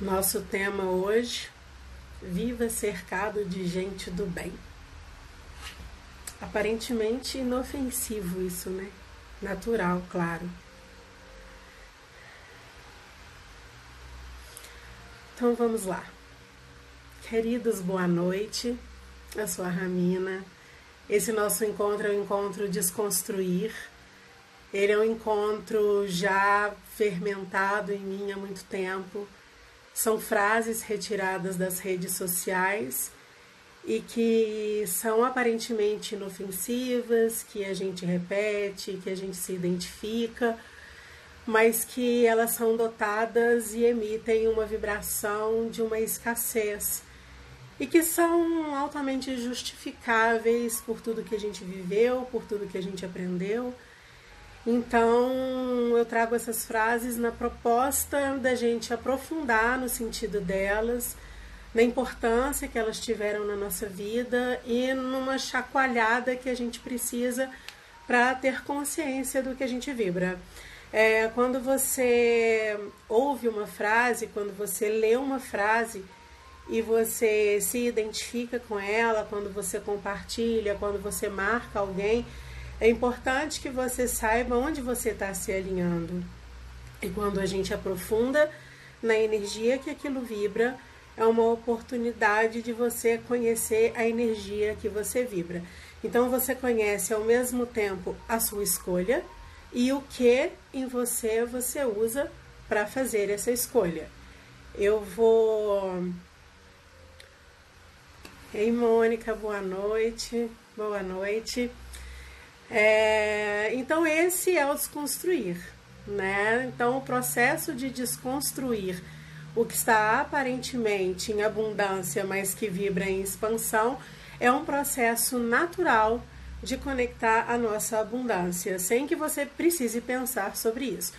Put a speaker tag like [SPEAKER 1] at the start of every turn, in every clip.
[SPEAKER 1] Nosso tema hoje: Viva cercado de gente do bem. Aparentemente inofensivo isso, né? Natural, claro. Então vamos lá. Queridos, boa noite. Eu sou a Ramina. Esse nosso encontro é um encontro desconstruir. Ele é um encontro já fermentado em mim há muito tempo são frases retiradas das redes sociais e que são aparentemente inofensivas, que a gente repete, que a gente se identifica, mas que elas são dotadas e emitem uma vibração de uma escassez e que são altamente justificáveis por tudo que a gente viveu, por tudo que a gente aprendeu então, eu trago essas frases na proposta da gente aprofundar no sentido delas, na importância que elas tiveram na nossa vida e numa chacoalhada que a gente precisa para ter consciência do que a gente vibra. É, quando você ouve uma frase, quando você lê uma frase e você se identifica com ela, quando você compartilha, quando você marca alguém, é importante que você saiba onde você está se alinhando. E quando a gente aprofunda na energia que aquilo vibra, é uma oportunidade de você conhecer a energia que você vibra. Então você conhece ao mesmo tempo a sua escolha e o que em você você usa para fazer essa escolha. Eu vou. Ei, Mônica, boa noite. Boa noite. É, então, esse é o desconstruir. Né? Então, o processo de desconstruir o que está aparentemente em abundância, mas que vibra em expansão, é um processo natural de conectar a nossa abundância, sem que você precise pensar sobre isso.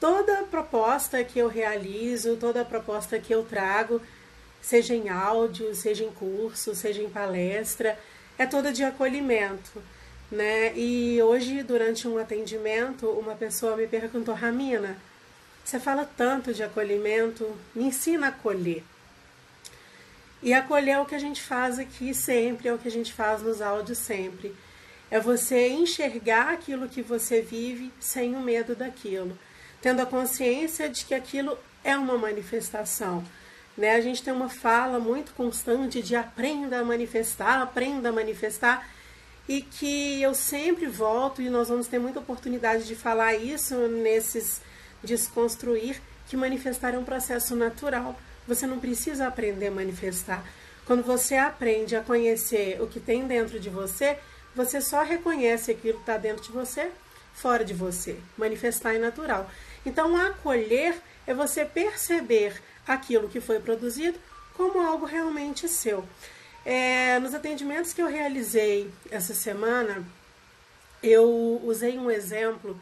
[SPEAKER 1] Toda proposta que eu realizo, toda proposta que eu trago, seja em áudio, seja em curso, seja em palestra, é toda de acolhimento né? E hoje, durante um atendimento, uma pessoa me perguntou: Ramina, você fala tanto de acolhimento, me ensina a acolher. E acolher é o que a gente faz aqui sempre, é o que a gente faz nos áudios sempre. É você enxergar aquilo que você vive sem o medo daquilo, tendo a consciência de que aquilo é uma manifestação. Né? A gente tem uma fala muito constante de aprenda a manifestar, aprenda a manifestar e que eu sempre volto e nós vamos ter muita oportunidade de falar isso nesses desconstruir que manifestar é um processo natural. Você não precisa aprender a manifestar. Quando você aprende a conhecer o que tem dentro de você, você só reconhece aquilo que está dentro de você, fora de você. Manifestar é natural. Então, acolher é você perceber aquilo que foi produzido como algo realmente seu. É, nos atendimentos que eu realizei essa semana, eu usei um exemplo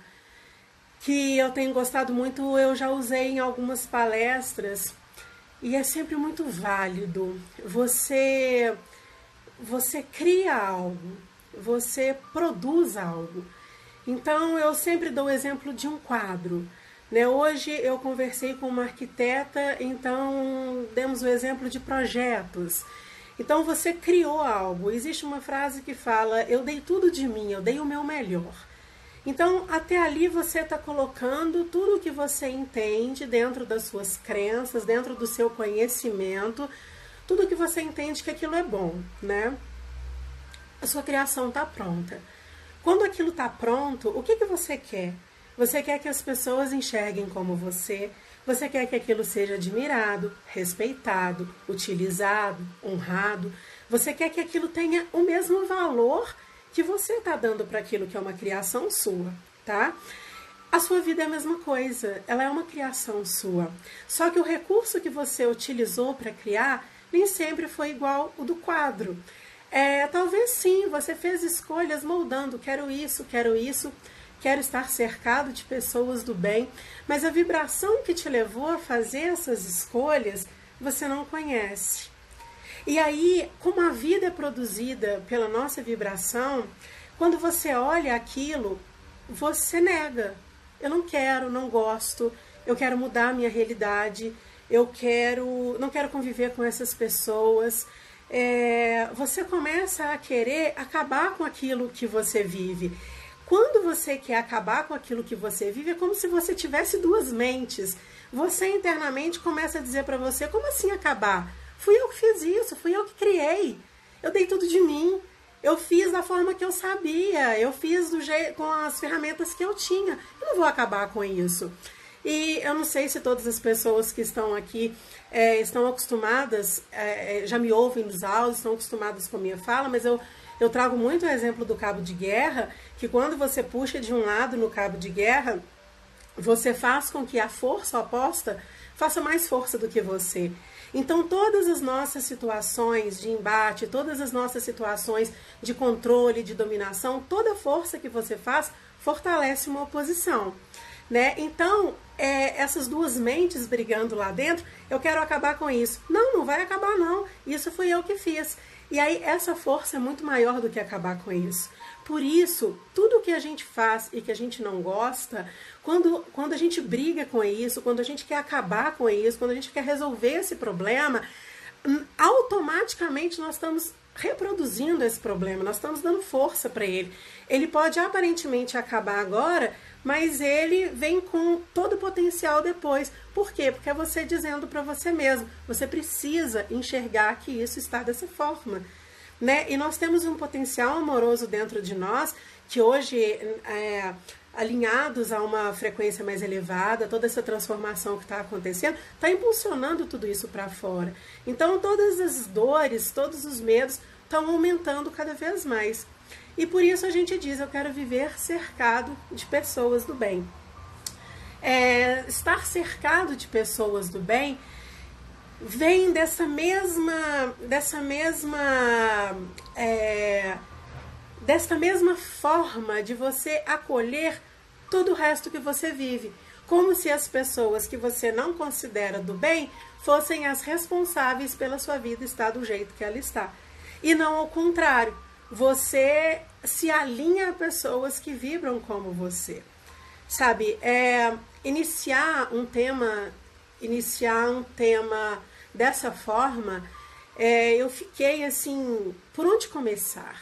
[SPEAKER 1] que eu tenho gostado muito, eu já usei em algumas palestras e é sempre muito válido. Você você cria algo, você produz algo. Então eu sempre dou o exemplo de um quadro. Né? Hoje eu conversei com uma arquiteta, então demos o exemplo de projetos. Então você criou algo. Existe uma frase que fala: Eu dei tudo de mim, eu dei o meu melhor. Então, até ali você está colocando tudo o que você entende dentro das suas crenças, dentro do seu conhecimento, tudo que você entende que aquilo é bom, né? A sua criação está pronta. Quando aquilo está pronto, o que, que você quer? Você quer que as pessoas enxerguem como você, você quer que aquilo seja admirado, respeitado, utilizado, honrado. Você quer que aquilo tenha o mesmo valor que você está dando para aquilo que é uma criação sua, tá? A sua vida é a mesma coisa, ela é uma criação sua. Só que o recurso que você utilizou para criar nem sempre foi igual o do quadro. É, talvez sim, você fez escolhas moldando, quero isso, quero isso quero estar cercado de pessoas do bem, mas a vibração que te levou a fazer essas escolhas você não conhece. E aí, como a vida é produzida pela nossa vibração, quando você olha aquilo, você nega. Eu não quero, não gosto, eu quero mudar a minha realidade, eu quero, não quero conviver com essas pessoas. É, você começa a querer acabar com aquilo que você vive. Quando você quer acabar com aquilo que você vive, é como se você tivesse duas mentes. Você internamente começa a dizer para você: como assim acabar? Fui eu que fiz isso, fui eu que criei. Eu dei tudo de mim. Eu fiz da forma que eu sabia, eu fiz do jeito, com as ferramentas que eu tinha. Eu não vou acabar com isso. E eu não sei se todas as pessoas que estão aqui é, estão acostumadas, é, já me ouvem nos áudios, estão acostumadas com a minha fala, mas eu, eu trago muito o exemplo do cabo de guerra, que quando você puxa de um lado no cabo de guerra, você faz com que a força oposta faça mais força do que você. Então, todas as nossas situações de embate, todas as nossas situações de controle, de dominação, toda força que você faz fortalece uma oposição. Né? Então, é, essas duas mentes brigando lá dentro, eu quero acabar com isso. Não, não vai acabar, não. Isso fui eu que fiz. E aí, essa força é muito maior do que acabar com isso. Por isso, tudo que a gente faz e que a gente não gosta, quando, quando a gente briga com isso, quando a gente quer acabar com isso, quando a gente quer resolver esse problema, hum, automaticamente nós estamos reproduzindo esse problema, nós estamos dando força para ele. Ele pode aparentemente acabar agora, mas ele vem com todo o potencial depois. Por quê? Porque é você dizendo para você mesmo, você precisa enxergar que isso está dessa forma né? E nós temos um potencial amoroso dentro de nós que hoje é, alinhados a uma frequência mais elevada, toda essa transformação que está acontecendo, está impulsionando tudo isso para fora. Então, todas as dores, todos os medos estão aumentando cada vez mais. E por isso a gente diz: eu quero viver cercado de pessoas do bem. É, estar cercado de pessoas do bem vem dessa mesma dessa mesma é, desta mesma forma de você acolher todo o resto que você vive. Como se as pessoas que você não considera do bem fossem as responsáveis pela sua vida estar do jeito que ela está. E não ao contrário você se alinha a pessoas que vibram como você sabe é iniciar um tema iniciar um tema dessa forma, é, eu fiquei assim, por onde começar?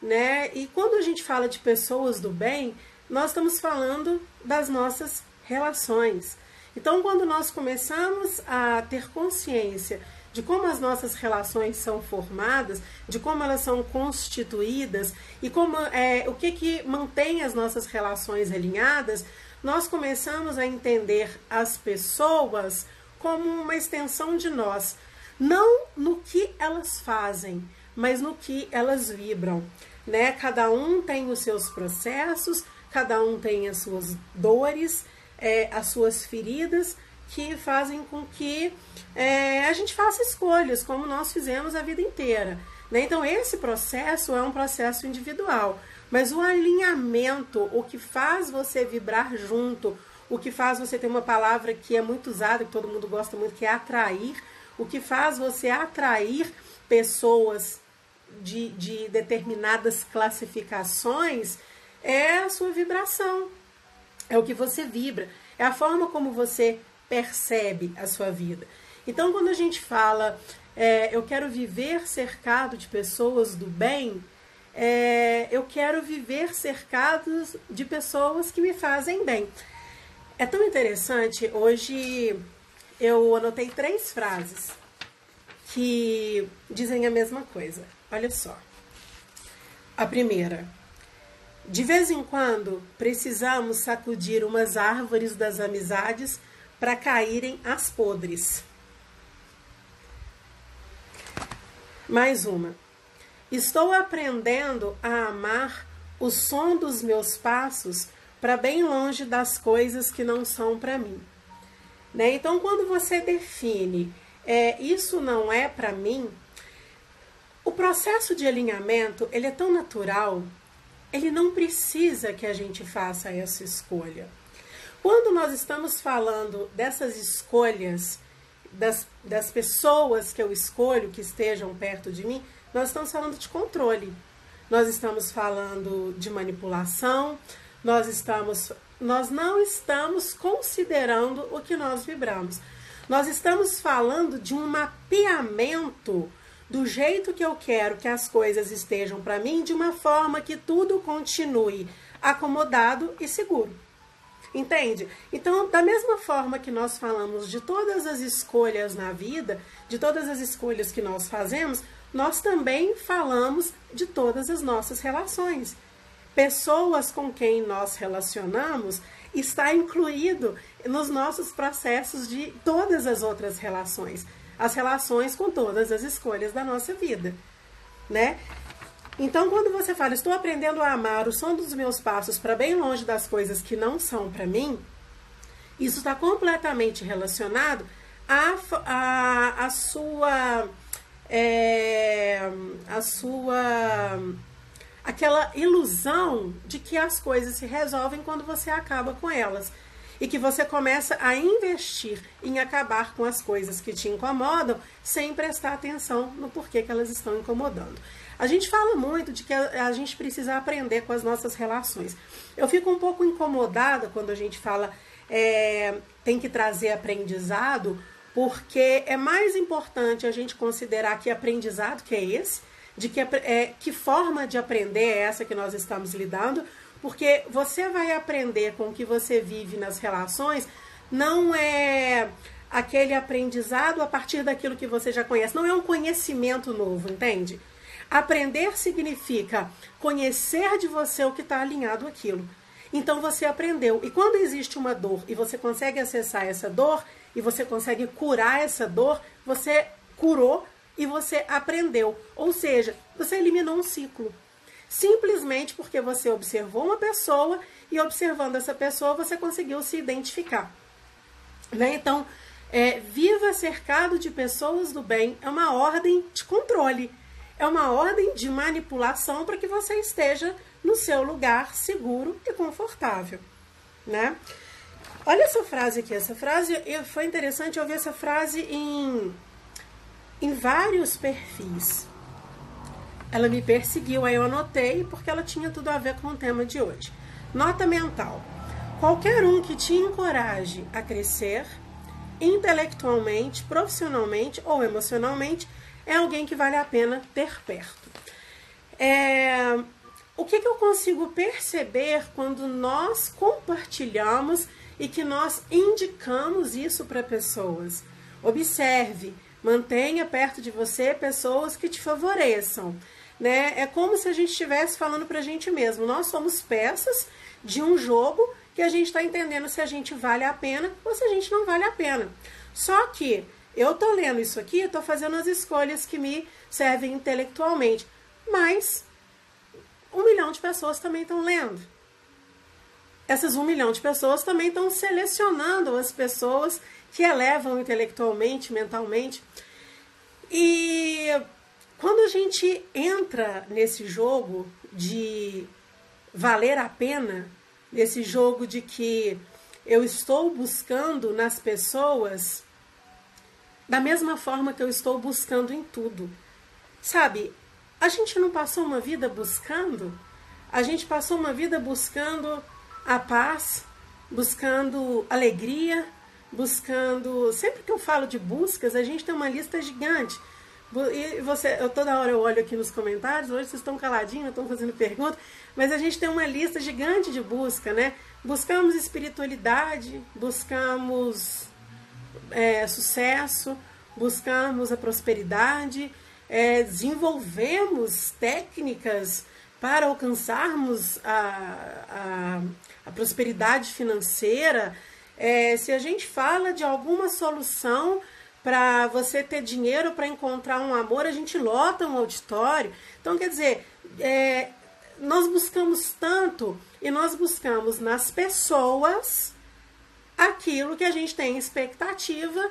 [SPEAKER 1] Né? E quando a gente fala de pessoas do bem, nós estamos falando das nossas relações. Então, quando nós começamos a ter consciência de como as nossas relações são formadas, de como elas são constituídas e como é, o que, que mantém as nossas relações alinhadas, nós começamos a entender as pessoas como uma extensão de nós, não no que elas fazem, mas no que elas vibram, né? Cada um tem os seus processos, cada um tem as suas dores, é, as suas feridas que fazem com que é, a gente faça escolhas, como nós fizemos a vida inteira. Né? Então, esse processo é um processo individual, mas o alinhamento, o que faz você vibrar junto, o que faz você ter uma palavra que é muito usada, que todo mundo gosta muito, que é atrair, o que faz você atrair pessoas de, de determinadas classificações é a sua vibração, é o que você vibra, é a forma como você percebe a sua vida. Então, quando a gente fala, é, eu quero viver cercado de pessoas do bem, é, eu quero viver cercado de pessoas que me fazem bem. É tão interessante, hoje eu anotei três frases que dizem a mesma coisa. Olha só. A primeira. De vez em quando precisamos sacudir umas árvores das amizades para caírem as podres. Mais uma. Estou aprendendo a amar o som dos meus passos para bem longe das coisas que não são para mim. Né? Então, quando você define é, isso não é para mim, o processo de alinhamento ele é tão natural, ele não precisa que a gente faça essa escolha. Quando nós estamos falando dessas escolhas, das, das pessoas que eu escolho que estejam perto de mim, nós estamos falando de controle. Nós estamos falando de manipulação, nós estamos nós não estamos considerando o que nós vibramos. Nós estamos falando de um mapeamento do jeito que eu quero que as coisas estejam para mim, de uma forma que tudo continue acomodado e seguro. Entende? Então, da mesma forma que nós falamos de todas as escolhas na vida, de todas as escolhas que nós fazemos, nós também falamos de todas as nossas relações. Pessoas com quem nós relacionamos está incluído nos nossos processos de todas as outras relações, as relações com todas as escolhas da nossa vida, né? Então, quando você fala, estou aprendendo a amar o som dos meus passos para bem longe das coisas que não são para mim, isso está completamente relacionado à, sua. É, sua aquela ilusão de que as coisas se resolvem quando você acaba com elas e que você começa a investir em acabar com as coisas que te incomodam sem prestar atenção no porquê que elas estão incomodando. A gente fala muito de que a, gente precisa aprender com as nossas relações. Eu fico um pouco incomodada quando a gente fala é, tem que trazer aprendizado, porque é mais importante a gente considerar que aprendizado que é esse, de que, é, que forma de aprender é essa que nós estamos lidando, porque você vai aprender com o que você vive nas relações, não é aquele aprendizado a partir daquilo que você já conhece, não é um conhecimento novo, entende? Aprender significa conhecer de você o que está alinhado aquilo. Então você aprendeu. E quando existe uma dor e você consegue acessar essa dor e você consegue curar essa dor, você curou e você aprendeu. Ou seja, você eliminou um ciclo. Simplesmente porque você observou uma pessoa e observando essa pessoa você conseguiu se identificar. Né? Então, é, viva cercado de pessoas do bem é uma ordem de controle é uma ordem de manipulação para que você esteja no seu lugar seguro e confortável, né? Olha essa frase aqui, essa frase foi interessante eu ver essa frase em em vários perfis. Ela me perseguiu, aí eu anotei porque ela tinha tudo a ver com o tema de hoje. Nota mental. Qualquer um que te encoraje a crescer intelectualmente, profissionalmente ou emocionalmente é alguém que vale a pena ter perto. É, o que, que eu consigo perceber quando nós compartilhamos e que nós indicamos isso para pessoas? Observe, mantenha perto de você pessoas que te favoreçam. Né? É como se a gente estivesse falando para a gente mesmo. Nós somos peças de um jogo que a gente está entendendo se a gente vale a pena ou se a gente não vale a pena. Só que eu tô lendo isso aqui, estou fazendo as escolhas que me servem intelectualmente, mas um milhão de pessoas também estão lendo. Essas um milhão de pessoas também estão selecionando as pessoas que elevam intelectualmente, mentalmente. E quando a gente entra nesse jogo de valer a pena, nesse jogo de que eu estou buscando nas pessoas da mesma forma que eu estou buscando em tudo. Sabe, a gente não passou uma vida buscando? A gente passou uma vida buscando a paz, buscando alegria, buscando. Sempre que eu falo de buscas, a gente tem uma lista gigante. E você, eu toda hora eu olho aqui nos comentários, hoje vocês estão caladinhos, estão fazendo pergunta, mas a gente tem uma lista gigante de busca, né? Buscamos espiritualidade, buscamos é, sucesso, buscamos a prosperidade, é, desenvolvemos técnicas para alcançarmos a, a, a prosperidade financeira. É, se a gente fala de alguma solução para você ter dinheiro para encontrar um amor, a gente lota um auditório. Então, quer dizer, é, nós buscamos tanto e nós buscamos nas pessoas aquilo que a gente tem expectativa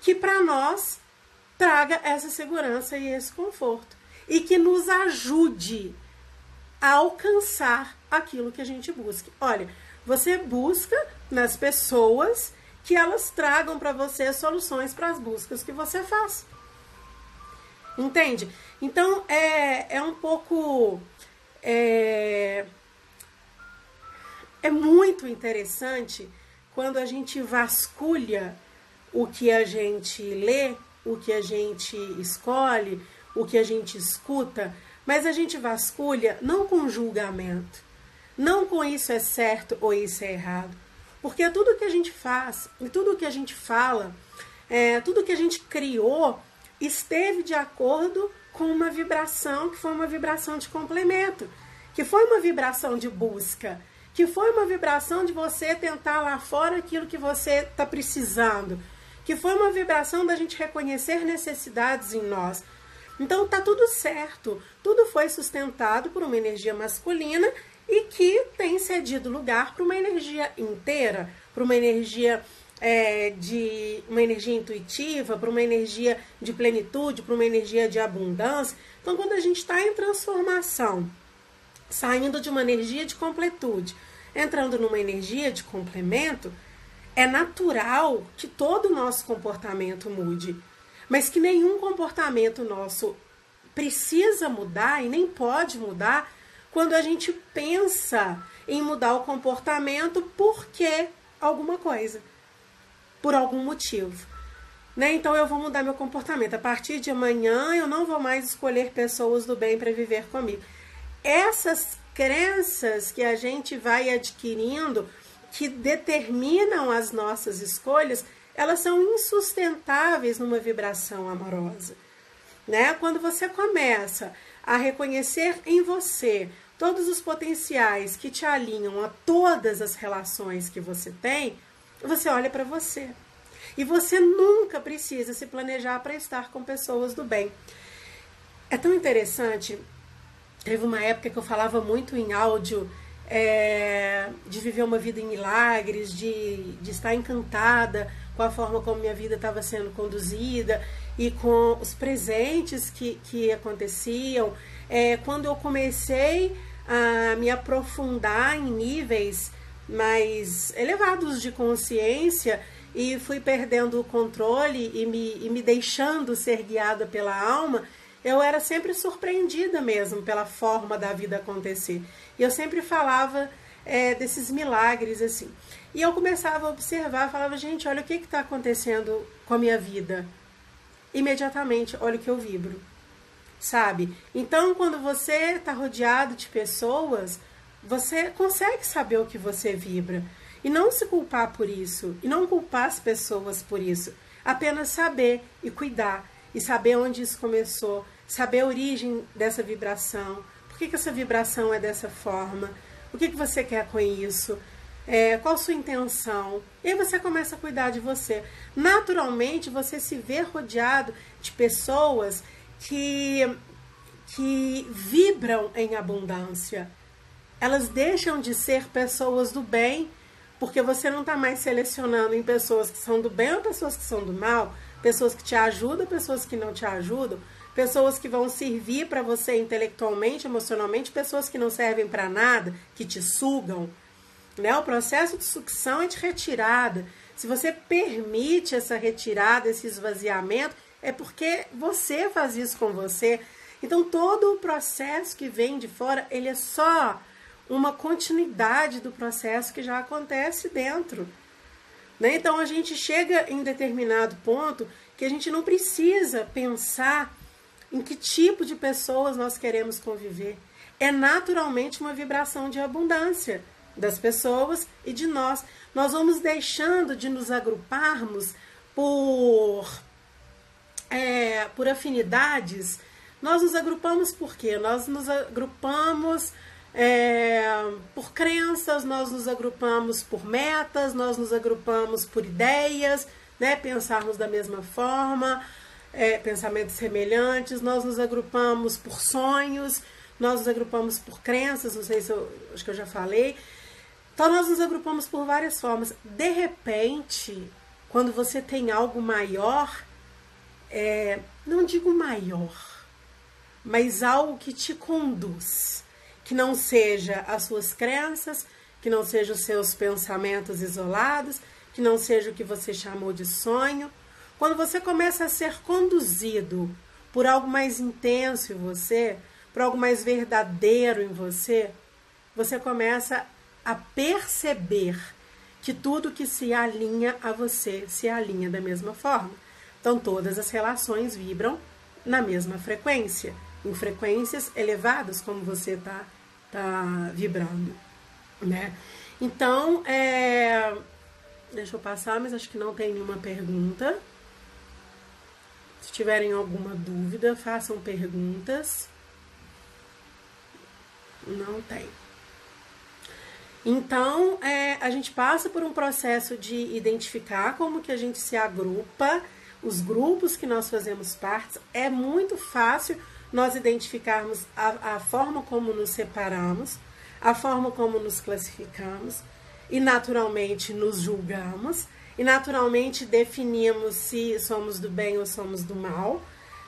[SPEAKER 1] que para nós traga essa segurança e esse conforto e que nos ajude a alcançar aquilo que a gente busca. Olha, você busca nas pessoas que elas tragam para você soluções para as buscas que você faz. Entende? Então é, é um pouco. É, é muito interessante quando a gente vasculha o que a gente lê, o que a gente escolhe, o que a gente escuta, mas a gente vasculha não com julgamento, não com isso é certo ou isso é errado, porque tudo que a gente faz e tudo que a gente fala, é, tudo que a gente criou esteve de acordo com uma vibração que foi uma vibração de complemento, que foi uma vibração de busca, que foi uma vibração de você tentar lá fora aquilo que você está precisando, que foi uma vibração da gente reconhecer necessidades em nós. Então tá tudo certo, tudo foi sustentado por uma energia masculina e que tem cedido lugar para uma energia inteira, para uma energia é, de uma energia intuitiva, para uma energia de plenitude, para uma energia de abundância. Então, quando a gente está em transformação, saindo de uma energia de completude, entrando numa energia de complemento, é natural que todo o nosso comportamento mude, mas que nenhum comportamento nosso precisa mudar e nem pode mudar quando a gente pensa em mudar o comportamento porque alguma coisa por algum motivo. Né? Então eu vou mudar meu comportamento. A partir de amanhã eu não vou mais escolher pessoas do bem para viver comigo. Essas crenças que a gente vai adquirindo, que determinam as nossas escolhas, elas são insustentáveis numa vibração amorosa. Né? Quando você começa a reconhecer em você todos os potenciais que te alinham a todas as relações que você tem, você olha para você. E você nunca precisa se planejar para estar com pessoas do bem. É tão interessante. Teve uma época que eu falava muito em áudio é, de viver uma vida em milagres, de, de estar encantada com a forma como minha vida estava sendo conduzida e com os presentes que, que aconteciam. É, quando eu comecei a me aprofundar em níveis mais elevados de consciência e fui perdendo o controle e me, e me deixando ser guiada pela alma, eu era sempre surpreendida mesmo pela forma da vida acontecer. E eu sempre falava é, desses milagres assim. E eu começava a observar, falava, gente, olha o que está acontecendo com a minha vida. Imediatamente, olha o que eu vibro. Sabe? Então, quando você está rodeado de pessoas, você consegue saber o que você vibra e não se culpar por isso e não culpar as pessoas por isso. Apenas saber e cuidar e saber onde isso começou, saber a origem dessa vibração, por que, que essa vibração é dessa forma, o que, que você quer com isso, é, qual sua intenção. E você começa a cuidar de você. Naturalmente, você se vê rodeado de pessoas que, que vibram em abundância. Elas deixam de ser pessoas do bem, porque você não está mais selecionando em pessoas que são do bem ou pessoas que são do mal, pessoas que te ajudam, pessoas que não te ajudam, pessoas que vão servir para você intelectualmente, emocionalmente, pessoas que não servem para nada, que te sugam. Né? O processo de sucção é de retirada. Se você permite essa retirada, esse esvaziamento, é porque você faz isso com você. Então todo o processo que vem de fora, ele é só uma continuidade do processo que já acontece dentro. Né? Então a gente chega em determinado ponto que a gente não precisa pensar em que tipo de pessoas nós queremos conviver. É naturalmente uma vibração de abundância das pessoas e de nós. Nós vamos deixando de nos agruparmos por, é, por afinidades. Nós nos agrupamos por quê? Nós nos agrupamos é, por crenças, nós nos agrupamos por metas, nós nos agrupamos por ideias, né? pensarmos da mesma forma, é, pensamentos semelhantes, nós nos agrupamos por sonhos, nós nos agrupamos por crenças, não sei se eu acho que eu já falei. Então nós nos agrupamos por várias formas. De repente, quando você tem algo maior, é, não digo maior, mas algo que te conduz que não seja as suas crenças, que não seja os seus pensamentos isolados, que não seja o que você chamou de sonho. Quando você começa a ser conduzido por algo mais intenso em você, por algo mais verdadeiro em você, você começa a perceber que tudo que se alinha a você se alinha da mesma forma. Então, todas as relações vibram na mesma frequência, em frequências elevadas, como você está tá vibrando, né? Então, é... deixa eu passar, mas acho que não tem nenhuma pergunta. Se tiverem alguma dúvida, façam perguntas. Não tem. Então, é, a gente passa por um processo de identificar como que a gente se agrupa, os grupos que nós fazemos parte. É muito fácil nós identificarmos a, a forma como nos separamos, a forma como nos classificamos e naturalmente nos julgamos e naturalmente definimos se somos do bem ou somos do mal,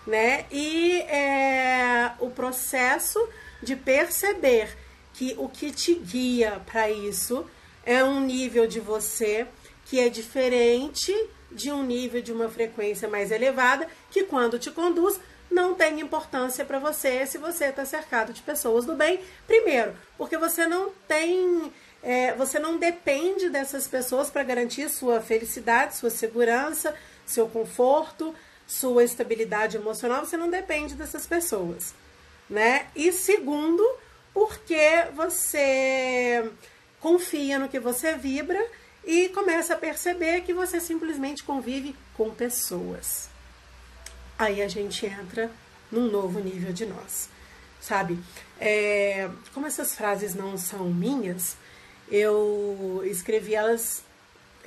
[SPEAKER 1] né? E é, o processo de perceber que o que te guia para isso é um nível de você que é diferente de um nível de uma frequência mais elevada, que quando te conduz não tem importância para você se você está cercado de pessoas do bem. Primeiro, porque você não tem, é, você não depende dessas pessoas para garantir sua felicidade, sua segurança, seu conforto, sua estabilidade emocional. Você não depende dessas pessoas, né? E segundo, porque você confia no que você vibra e começa a perceber que você simplesmente convive com pessoas. Aí a gente entra num novo nível de nós, sabe? É, como essas frases não são minhas, eu escrevi elas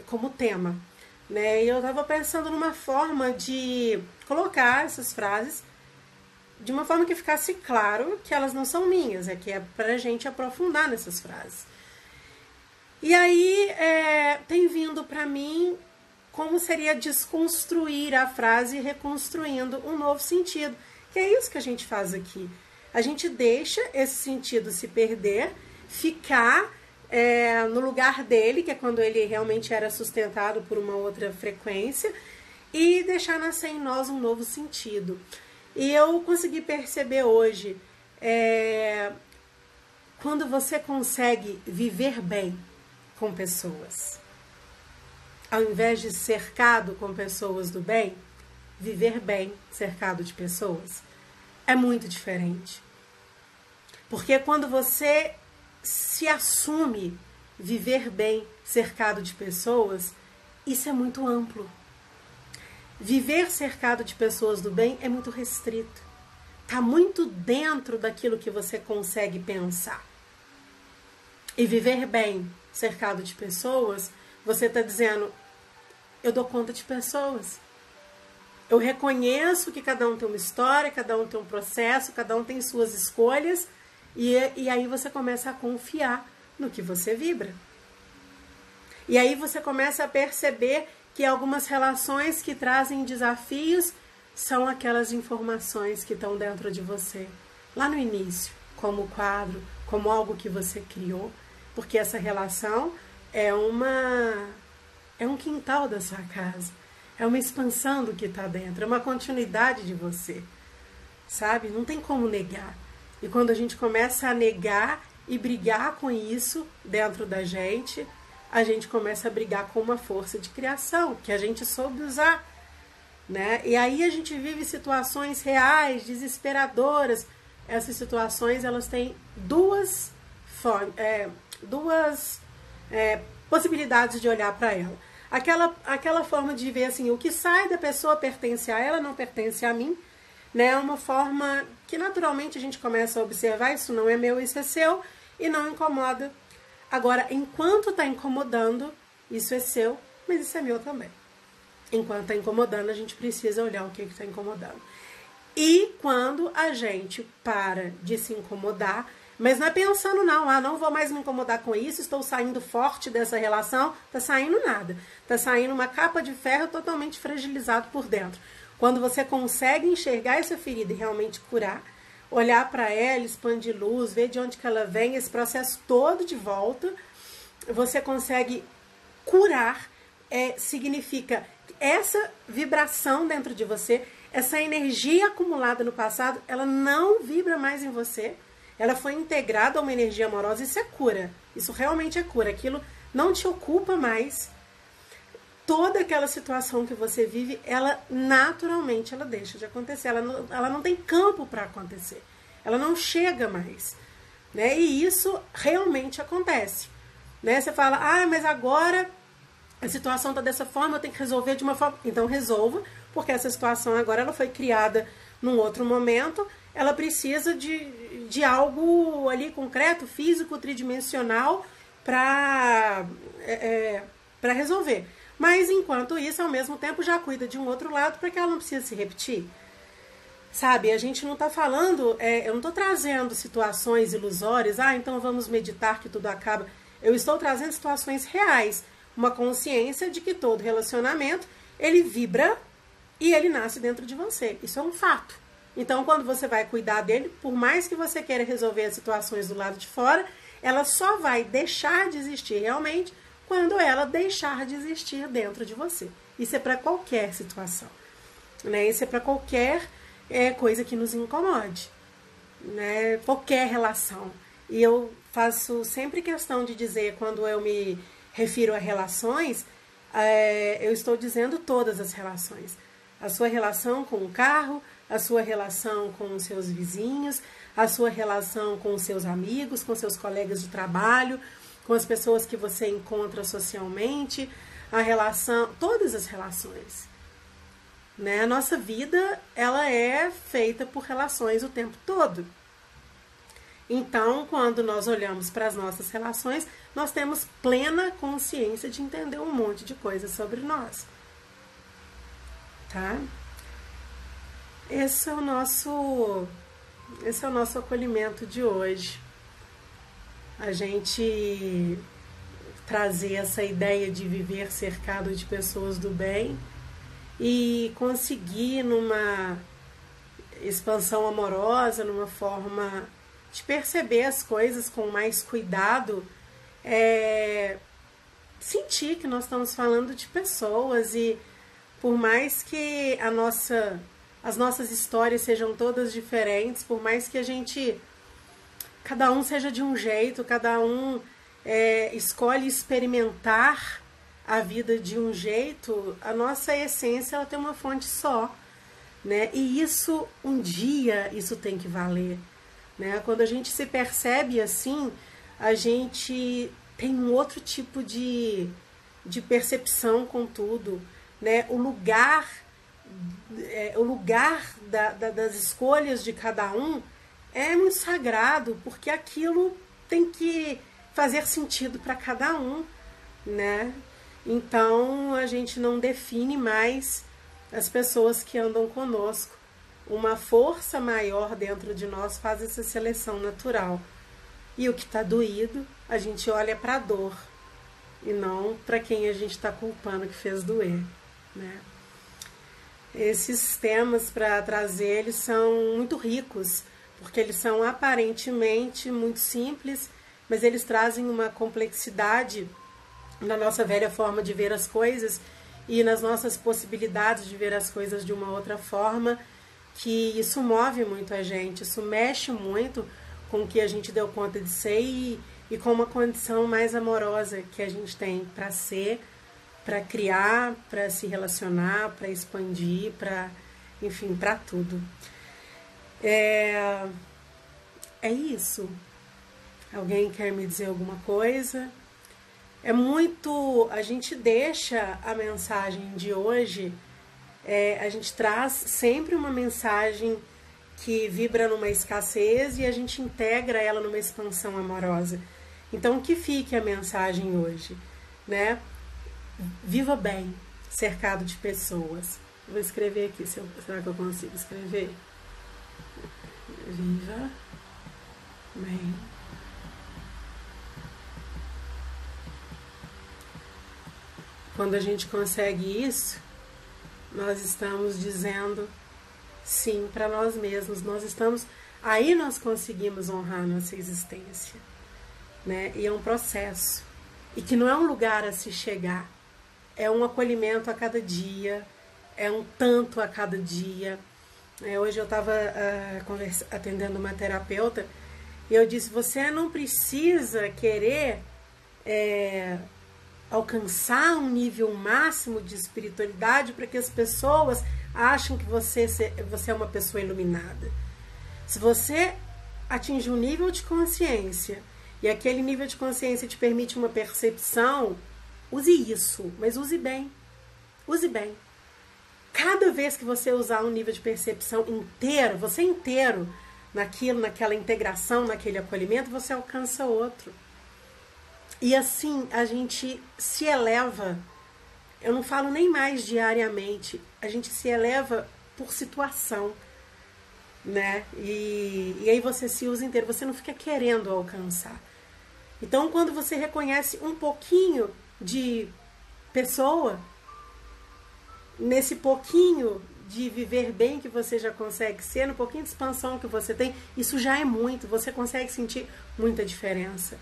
[SPEAKER 1] como tema, né? E eu estava pensando numa forma de colocar essas frases de uma forma que ficasse claro que elas não são minhas, é que é para a gente aprofundar nessas frases. E aí é, tem vindo para mim como seria desconstruir a frase reconstruindo um novo sentido. Que é isso que a gente faz aqui. A gente deixa esse sentido se perder, ficar é, no lugar dele, que é quando ele realmente era sustentado por uma outra frequência, e deixar nascer em nós um novo sentido. E eu consegui perceber hoje, é, quando você consegue viver bem com pessoas, ao invés de cercado com pessoas do bem, viver bem cercado de pessoas é muito diferente. Porque quando você se assume viver bem cercado de pessoas, isso é muito amplo. Viver cercado de pessoas do bem é muito restrito. Está muito dentro daquilo que você consegue pensar. E viver bem cercado de pessoas, você está dizendo: eu dou conta de pessoas. Eu reconheço que cada um tem uma história, cada um tem um processo, cada um tem suas escolhas, e, e aí você começa a confiar no que você vibra. E aí você começa a perceber que algumas relações que trazem desafios são aquelas informações que estão dentro de você, lá no início, como quadro, como algo que você criou, porque essa relação é uma é um quintal da sua casa, é uma expansão do que está dentro, é uma continuidade de você, sabe? Não tem como negar. E quando a gente começa a negar e brigar com isso dentro da gente, a gente começa a brigar com uma força de criação que a gente soube usar. Né? E aí a gente vive situações reais, desesperadoras. Essas situações elas têm duas, é, duas é, possibilidades de olhar para ela. Aquela, aquela forma de ver assim, o que sai da pessoa pertence a ela, não pertence a mim. Né? É uma forma que naturalmente a gente começa a observar, isso não é meu, isso é seu, e não incomoda Agora, enquanto está incomodando, isso é seu, mas isso é meu também. Enquanto está incomodando, a gente precisa olhar o que está incomodando. E quando a gente para de se incomodar, mas não é pensando, não, ah, não vou mais me incomodar com isso, estou saindo forte dessa relação, tá saindo nada. Tá saindo uma capa de ferro totalmente fragilizado por dentro. Quando você consegue enxergar essa ferida e realmente curar, olhar para ela, expandir luz, ver de onde que ela vem, esse processo todo de volta, você consegue curar, é, significa essa vibração dentro de você, essa energia acumulada no passado, ela não vibra mais em você, ela foi integrada a uma energia amorosa, isso é cura, isso realmente é cura, aquilo não te ocupa mais, toda aquela situação que você vive, ela naturalmente ela deixa de acontecer. Ela não, ela não tem campo para acontecer. Ela não chega mais. Né? E isso realmente acontece. Né? Você fala, ah, mas agora a situação está dessa forma, eu tenho que resolver de uma forma. Então resolva, porque essa situação agora ela foi criada num outro momento, ela precisa de, de algo ali concreto, físico, tridimensional para é, é resolver. Mas enquanto isso, ao mesmo tempo, já cuida de um outro lado para que ela não precise se repetir. Sabe, a gente não está falando, é, eu não estou trazendo situações ilusórias, ah, então vamos meditar que tudo acaba. Eu estou trazendo situações reais, uma consciência de que todo relacionamento ele vibra e ele nasce dentro de você. Isso é um fato. Então, quando você vai cuidar dele, por mais que você queira resolver as situações do lado de fora, ela só vai deixar de existir realmente quando ela deixar de existir dentro de você. Isso é para qualquer situação. Né? Isso é para qualquer é, coisa que nos incomode. Né? Qualquer relação. E eu faço sempre questão de dizer, quando eu me refiro a relações, é, eu estou dizendo todas as relações. A sua relação com o carro, a sua relação com os seus vizinhos, a sua relação com os seus amigos, com seus colegas de trabalho, com as pessoas que você encontra socialmente, a relação, todas as relações. Né? A nossa vida ela é feita por relações o tempo todo. Então, quando nós olhamos para as nossas relações, nós temos plena consciência de entender um monte de coisas sobre nós. Tá? Esse é o nosso esse é o nosso acolhimento de hoje. A gente trazer essa ideia de viver cercado de pessoas do bem e conseguir numa expansão amorosa, numa forma de perceber as coisas com mais cuidado, é, sentir que nós estamos falando de pessoas e por mais que a nossa as nossas histórias sejam todas diferentes, por mais que a gente cada um seja de um jeito, cada um é, escolhe experimentar a vida de um jeito, a nossa essência ela tem uma fonte só, né? E isso um dia isso tem que valer, né? Quando a gente se percebe assim, a gente tem um outro tipo de, de percepção com tudo, né? O lugar é, o lugar da, da, das escolhas de cada um é muito sagrado, porque aquilo tem que fazer sentido para cada um, né? Então a gente não define mais as pessoas que andam conosco. Uma força maior dentro de nós faz essa seleção natural. E o que está doído, a gente olha para a dor e não para quem a gente está culpando que fez doer, né? Esses temas para trazer eles são muito ricos porque eles são aparentemente muito simples, mas eles trazem uma complexidade na nossa velha forma de ver as coisas e nas nossas possibilidades de ver as coisas de uma outra forma, que isso move muito a gente, isso mexe muito com o que a gente deu conta de ser e, e com uma condição mais amorosa que a gente tem para ser, para criar, para se relacionar, para expandir, para enfim, para tudo. É, é isso. Alguém quer me dizer alguma coisa? É muito. A gente deixa a mensagem de hoje, é, a gente traz sempre uma mensagem que vibra numa escassez e a gente integra ela numa expansão amorosa. Então, que fique a mensagem hoje, né? Viva bem, cercado de pessoas. Vou escrever aqui, se eu, será que eu consigo escrever? Viva bem. Quando a gente consegue isso, nós estamos dizendo sim para nós mesmos. Nós estamos aí nós conseguimos honrar nossa existência, né? E é um processo e que não é um lugar a se chegar, é um acolhimento a cada dia, é um tanto a cada dia é, hoje eu estava uh, atendendo uma terapeuta e eu disse: você não precisa querer é, alcançar um nível máximo de espiritualidade para que as pessoas acham que você, você é uma pessoa iluminada. Se você atingir um nível de consciência e aquele nível de consciência te permite uma percepção, use isso, mas use bem. Use bem. Cada vez que você usar um nível de percepção inteiro, você inteiro, naquilo, naquela integração, naquele acolhimento, você alcança outro. E assim a gente se eleva. Eu não falo nem mais diariamente, a gente se eleva por situação, né? E, e aí você se usa inteiro, você não fica querendo alcançar. Então, quando você reconhece um pouquinho de pessoa, nesse pouquinho de viver bem que você já consegue ser, no pouquinho de expansão que você tem, isso já é muito, você consegue sentir muita diferença.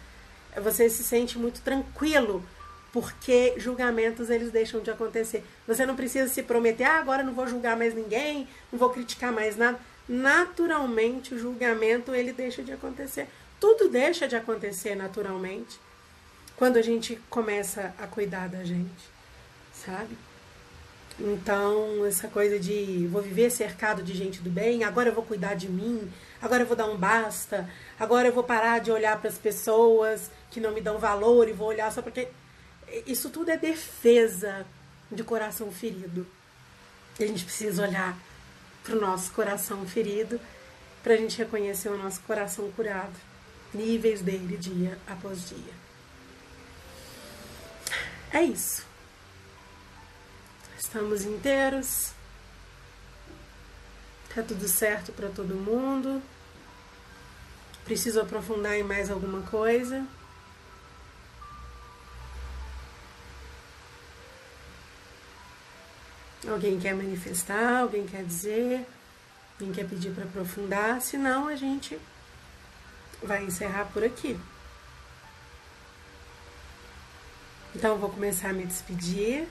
[SPEAKER 1] Você se sente muito tranquilo, porque julgamentos eles deixam de acontecer. Você não precisa se prometer, ah, agora não vou julgar mais ninguém, não vou criticar mais nada. Naturalmente o julgamento ele deixa de acontecer. Tudo deixa de acontecer naturalmente quando a gente começa a cuidar da gente, sabe? Então, essa coisa de vou viver cercado de gente do bem, agora eu vou cuidar de mim, agora eu vou dar um basta, agora eu vou parar de olhar para as pessoas que não me dão valor e vou olhar só porque. Isso tudo é defesa de coração ferido. E a gente precisa olhar para o nosso coração ferido para a gente reconhecer o nosso coração curado, níveis dele dia após dia. É isso. Estamos inteiros. Tá tudo certo para todo mundo. Preciso aprofundar em mais alguma coisa. Alguém quer manifestar, alguém quer dizer, alguém quer pedir para aprofundar, senão a gente vai encerrar por aqui. Então eu vou começar a me despedir.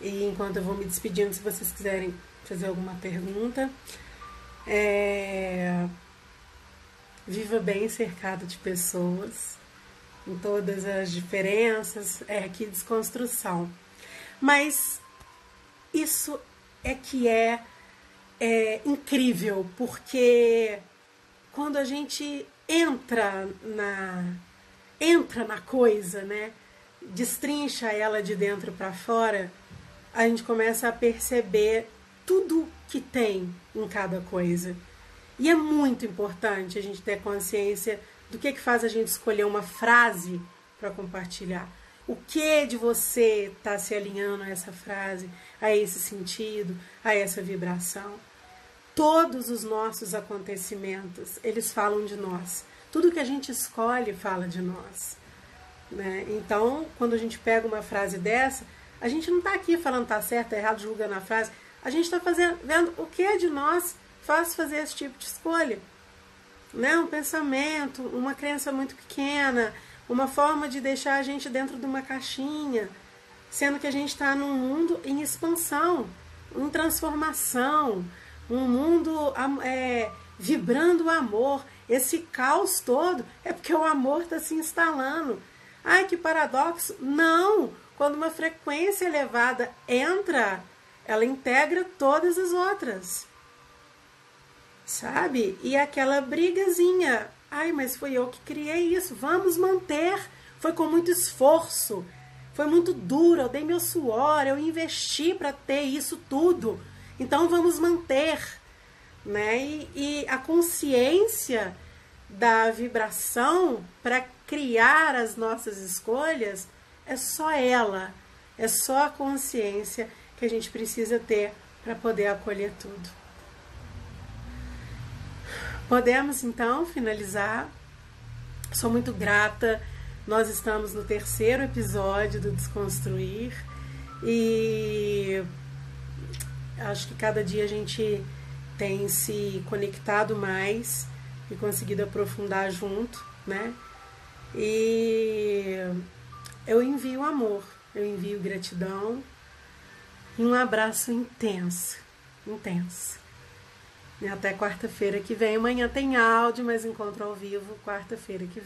[SPEAKER 1] E enquanto eu vou me despedindo, se vocês quiserem fazer alguma pergunta, é... viva bem cercado de pessoas, em todas as diferenças, é que desconstrução. Mas isso é que é, é incrível, porque quando a gente entra na entra na coisa, né? Destrincha ela de dentro para fora, a gente começa a perceber tudo que tem em cada coisa. E é muito importante a gente ter consciência do que, que faz a gente escolher uma frase para compartilhar. O que de você está se alinhando a essa frase, a esse sentido, a essa vibração. Todos os nossos acontecimentos, eles falam de nós. Tudo que a gente escolhe fala de nós. Né? Então, quando a gente pega uma frase dessa, a gente não está aqui falando tá certo, tá errado, julgando a frase. A gente está vendo o que de nós faz fazer esse tipo de escolha. Né? Um pensamento, uma crença muito pequena, uma forma de deixar a gente dentro de uma caixinha, sendo que a gente está num mundo em expansão, em transformação, um mundo é, vibrando o amor. Esse caos todo é porque o amor está se instalando. Ai, que paradoxo! Não! Quando uma frequência elevada entra, ela integra todas as outras. Sabe? E aquela brigazinha. Ai, mas foi eu que criei isso. Vamos manter. Foi com muito esforço. Foi muito duro. Eu dei meu suor. Eu investi para ter isso tudo. Então vamos manter. Né? E, e a consciência da vibração para criar as nossas escolhas é só ela, é só a consciência que a gente precisa ter para poder acolher tudo. Podemos então finalizar. Sou muito grata. Nós estamos no terceiro episódio do Desconstruir e acho que cada dia a gente tem se conectado mais e conseguido aprofundar junto, né? E eu envio amor, eu envio gratidão e um abraço intenso, intenso. E até quarta-feira que vem. Amanhã tem áudio, mas encontro ao vivo quarta-feira que vem.